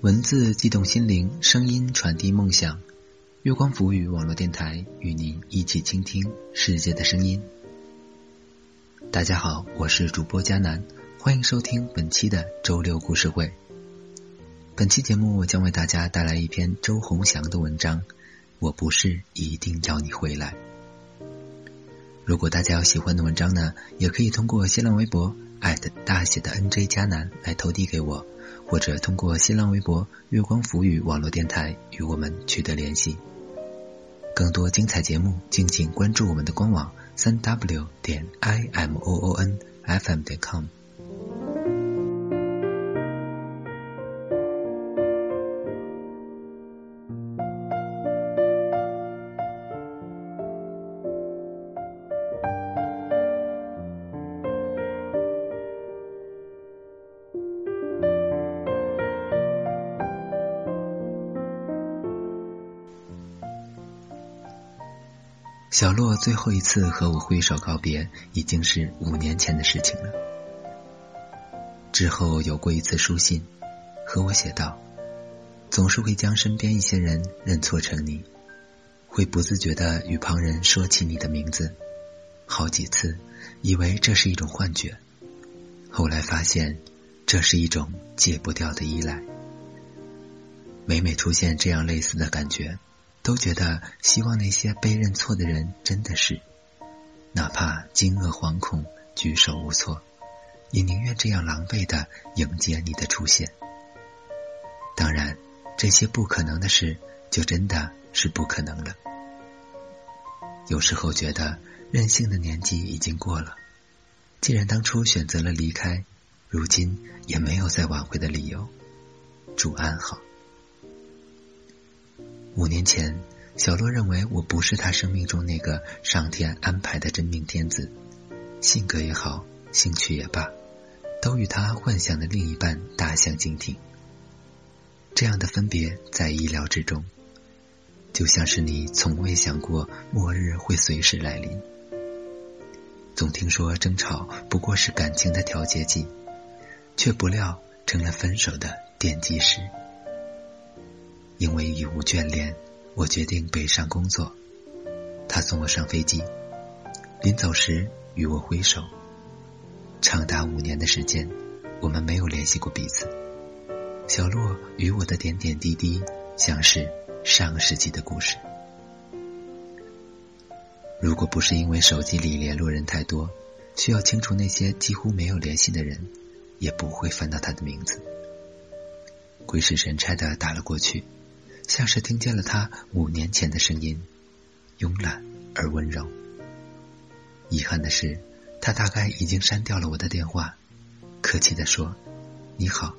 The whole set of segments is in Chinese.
文字激动心灵，声音传递梦想。月光浮语网络电台与您一起倾听世界的声音。大家好，我是主播佳楠，欢迎收听本期的周六故事会。本期节目我将为大家带来一篇周鸿祥的文章。我不是一定要你回来。如果大家有喜欢的文章呢，也可以通过新浪微博大写的 NJ 佳楠来投递给我。或者通过新浪微博“月光浮语”网络电台与我们取得联系。更多精彩节目，敬请关注我们的官网：三 w 点 i m o o n f m 点 com。小洛最后一次和我挥手告别，已经是五年前的事情了。之后有过一次书信，和我写道：“总是会将身边一些人认错成你，会不自觉的与旁人说起你的名字，好几次以为这是一种幻觉，后来发现这是一种戒不掉的依赖。每每出现这样类似的感觉。”都觉得希望那些被认错的人真的是，哪怕惊愕惶恐、举手无措，也宁愿这样狼狈的迎接你的出现。当然，这些不可能的事，就真的是不可能了。有时候觉得任性的年纪已经过了，既然当初选择了离开，如今也没有再挽回的理由。祝安好。五年前，小洛认为我不是他生命中那个上天安排的真命天子，性格也好，兴趣也罢，都与他幻想的另一半大相径庭。这样的分别在意料之中，就像是你从未想过末日会随时来临。总听说争吵不过是感情的调节剂，却不料成了分手的奠基石。因为已无眷恋，我决定北上工作。他送我上飞机，临走时与我挥手。长达五年的时间，我们没有联系过彼此。小洛与我的点点滴滴，像是上世纪的故事。如果不是因为手机里联络人太多，需要清除那些几乎没有联系的人，也不会翻到他的名字。鬼使神差的打了过去。像是听见了他五年前的声音，慵懒而温柔。遗憾的是，他大概已经删掉了我的电话，客气的说：“你好。”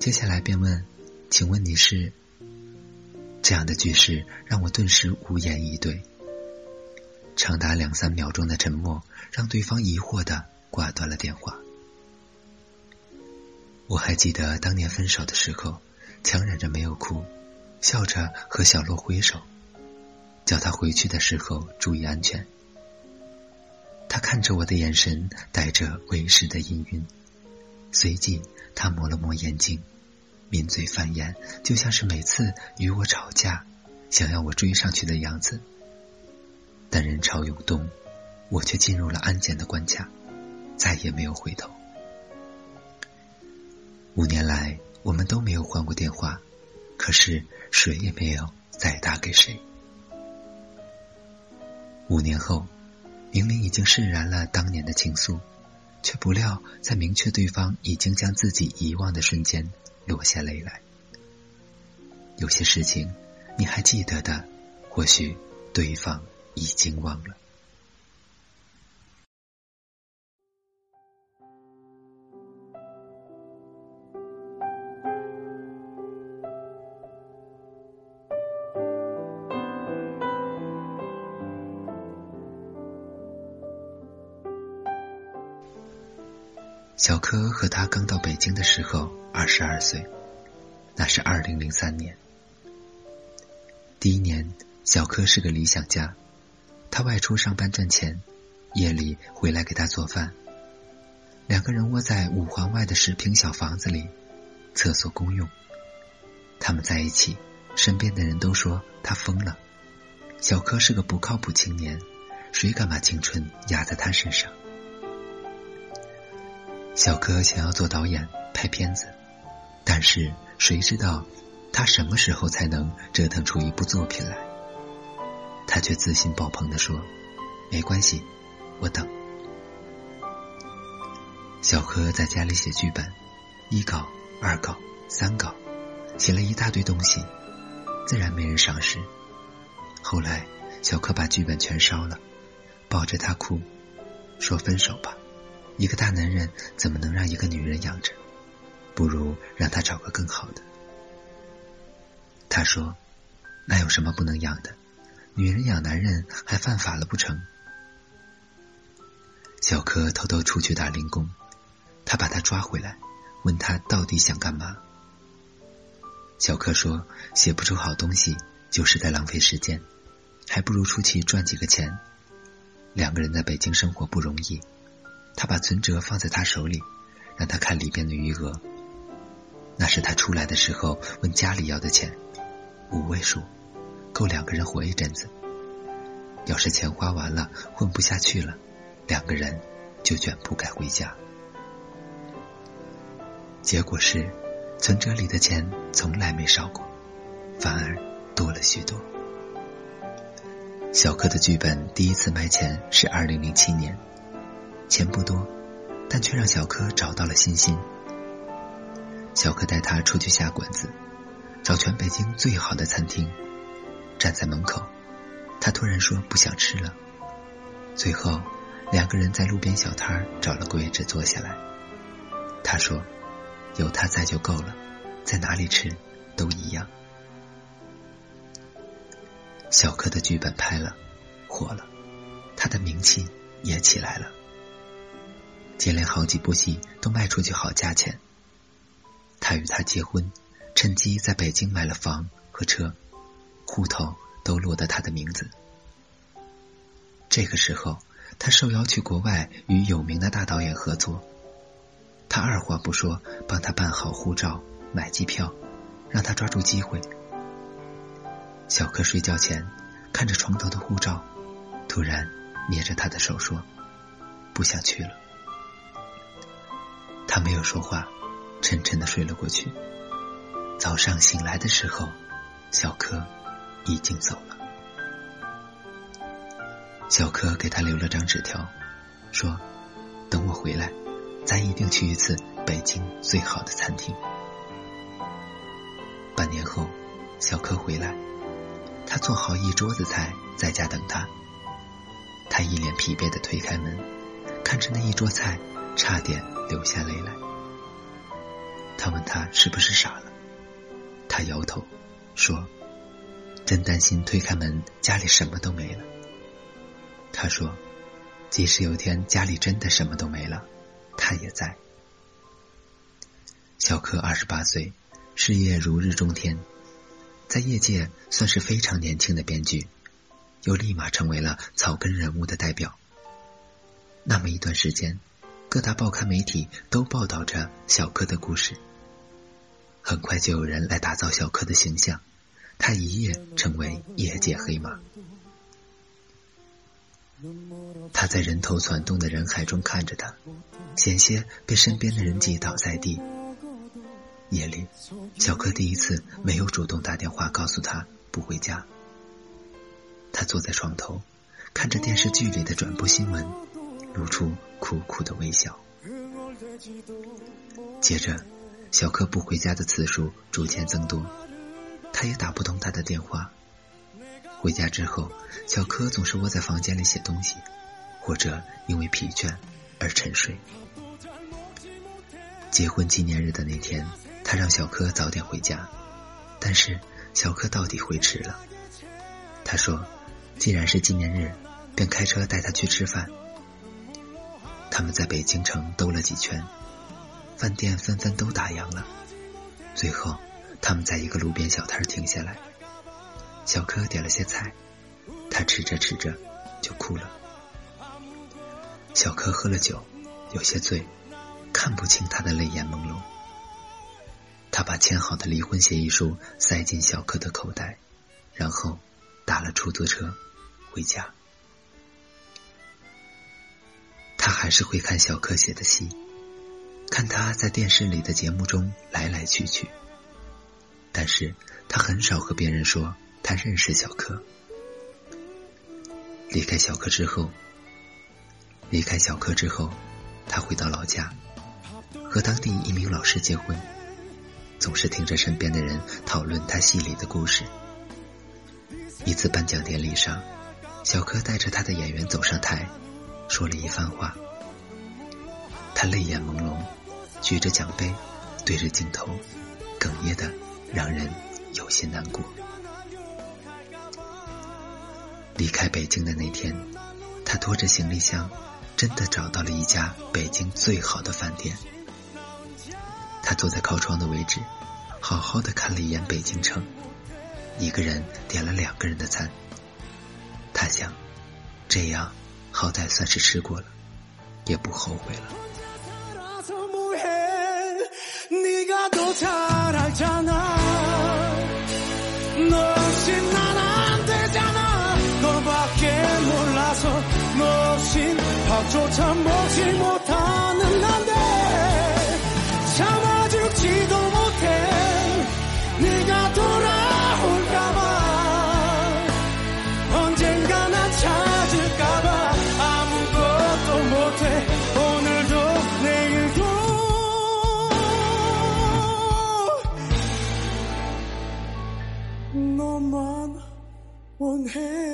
接下来便问：“请问你是？”这样的句式让我顿时无言以对。长达两三秒钟的沉默，让对方疑惑的挂断了电话。我还记得当年分手的时候，强忍着没有哭。笑着和小洛挥手，叫他回去的时候注意安全。他看着我的眼神带着为师的氤氲，随即他抹了抹眼睛，抿嘴泛言，就像是每次与我吵架，想要我追上去的样子。但人潮涌动，我却进入了安检的关卡，再也没有回头。五年来，我们都没有换过电话。可是谁也没有再打给谁。五年后，明明已经释然了当年的情愫，却不料在明确对方已经将自己遗忘的瞬间，落下泪来。有些事情你还记得的，或许对方已经忘了。小柯和他刚到北京的时候，二十二岁，那是二零零三年。第一年，小柯是个理想家，他外出上班赚钱，夜里回来给他做饭。两个人窝在五环外的十平小房子里，厕所公用。他们在一起，身边的人都说他疯了。小柯是个不靠谱青年，谁敢把青春压在他身上？小柯想要做导演拍片子，但是谁知道他什么时候才能折腾出一部作品来？他却自信爆棚的说：“没关系，我等。”小柯在家里写剧本，一稿、二稿、三稿，写了一大堆东西，自然没人赏识。后来，小柯把剧本全烧了，抱着他哭，说：“分手吧，一个大男人怎么能让一个女人养着？不如让他找个更好的。”他说：“那有什么不能养的？女人养男人还犯法了不成？”小柯偷偷出去打零工，他把他抓回来，问他到底想干嘛。小柯说：“写不出好东西，就是在浪费时间。”还不如出去赚几个钱。两个人在北京生活不容易，他把存折放在他手里，让他看里边的余额。那是他出来的时候问家里要的钱，五位数，够两个人活一阵子。要是钱花完了，混不下去了，两个人就卷铺盖回家。结果是，存折里的钱从来没少过，反而多了许多。小柯的剧本第一次卖钱是二零零七年，钱不多，但却让小柯找到了信心。小柯带他出去下馆子，找全北京最好的餐厅，站在门口，他突然说不想吃了。最后，两个人在路边小摊找了个位置坐下来。他说：“有他在就够了，在哪里吃都一样。”小柯的剧本拍了，火了，他的名气也起来了。接连好几部戏都卖出去好价钱。他与她结婚，趁机在北京买了房和车，户头都落得他的名字。这个时候，他受邀去国外与有名的大导演合作，他二话不说帮他办好护照、买机票，让他抓住机会。小柯睡觉前看着床头的护照，突然捏着他的手说：“不想去了。”他没有说话，沉沉的睡了过去。早上醒来的时候，小柯已经走了。小柯给他留了张纸条，说：“等我回来，咱一定去一次北京最好的餐厅。”半年后，小柯回来。他做好一桌子菜，在家等他。他一脸疲惫的推开门，看着那一桌菜，差点流下泪来。他问他是不是傻了，他摇头说：“真担心推开门家里什么都没了。”他说：“即使有天家里真的什么都没了，他也在。”小柯二十八岁，事业如日中天。在业界算是非常年轻的编剧，又立马成为了草根人物的代表。那么一段时间，各大报刊媒体都报道着小柯的故事。很快就有人来打造小柯的形象，他一夜成为业界黑马。他在人头攒动的人海中看着他，险些被身边的人挤倒在地。夜里，小柯第一次没有主动打电话告诉他不回家。他坐在床头，看着电视剧里的转播新闻，露出苦苦的微笑。接着，小柯不回家的次数逐渐增多，他也打不通他的电话。回家之后，小柯总是窝在房间里写东西，或者因为疲倦而沉睡。结婚纪念日的那天。他让小柯早点回家，但是小柯到底回迟了。他说：“既然是纪念日，便开车带他去吃饭。”他们在北京城兜了几圈，饭店纷纷都打烊了。最后，他们在一个路边小摊停下来。小柯点了些菜，他吃着吃着就哭了。小柯喝了酒，有些醉，看不清他的泪眼朦胧。他把签好的离婚协议书塞进小柯的口袋，然后打了出租车回家。他还是会看小柯写的戏，看他在电视里的节目中来来去去，但是他很少和别人说他认识小柯。离开小柯之后，离开小柯之后，他回到老家，和当地一名老师结婚。总是听着身边的人讨论他戏里的故事。一次颁奖典礼上，小柯带着他的演员走上台，说了一番话。他泪眼朦胧，举着奖杯，对着镜头，哽咽的让人有些难过。离开北京的那天，他拖着行李箱，真的找到了一家北京最好的饭店。他坐在靠窗的位置，好好的看了一眼北京城，一个人点了两个人的餐。他想，这样好歹算是吃过了，也不后悔了。her.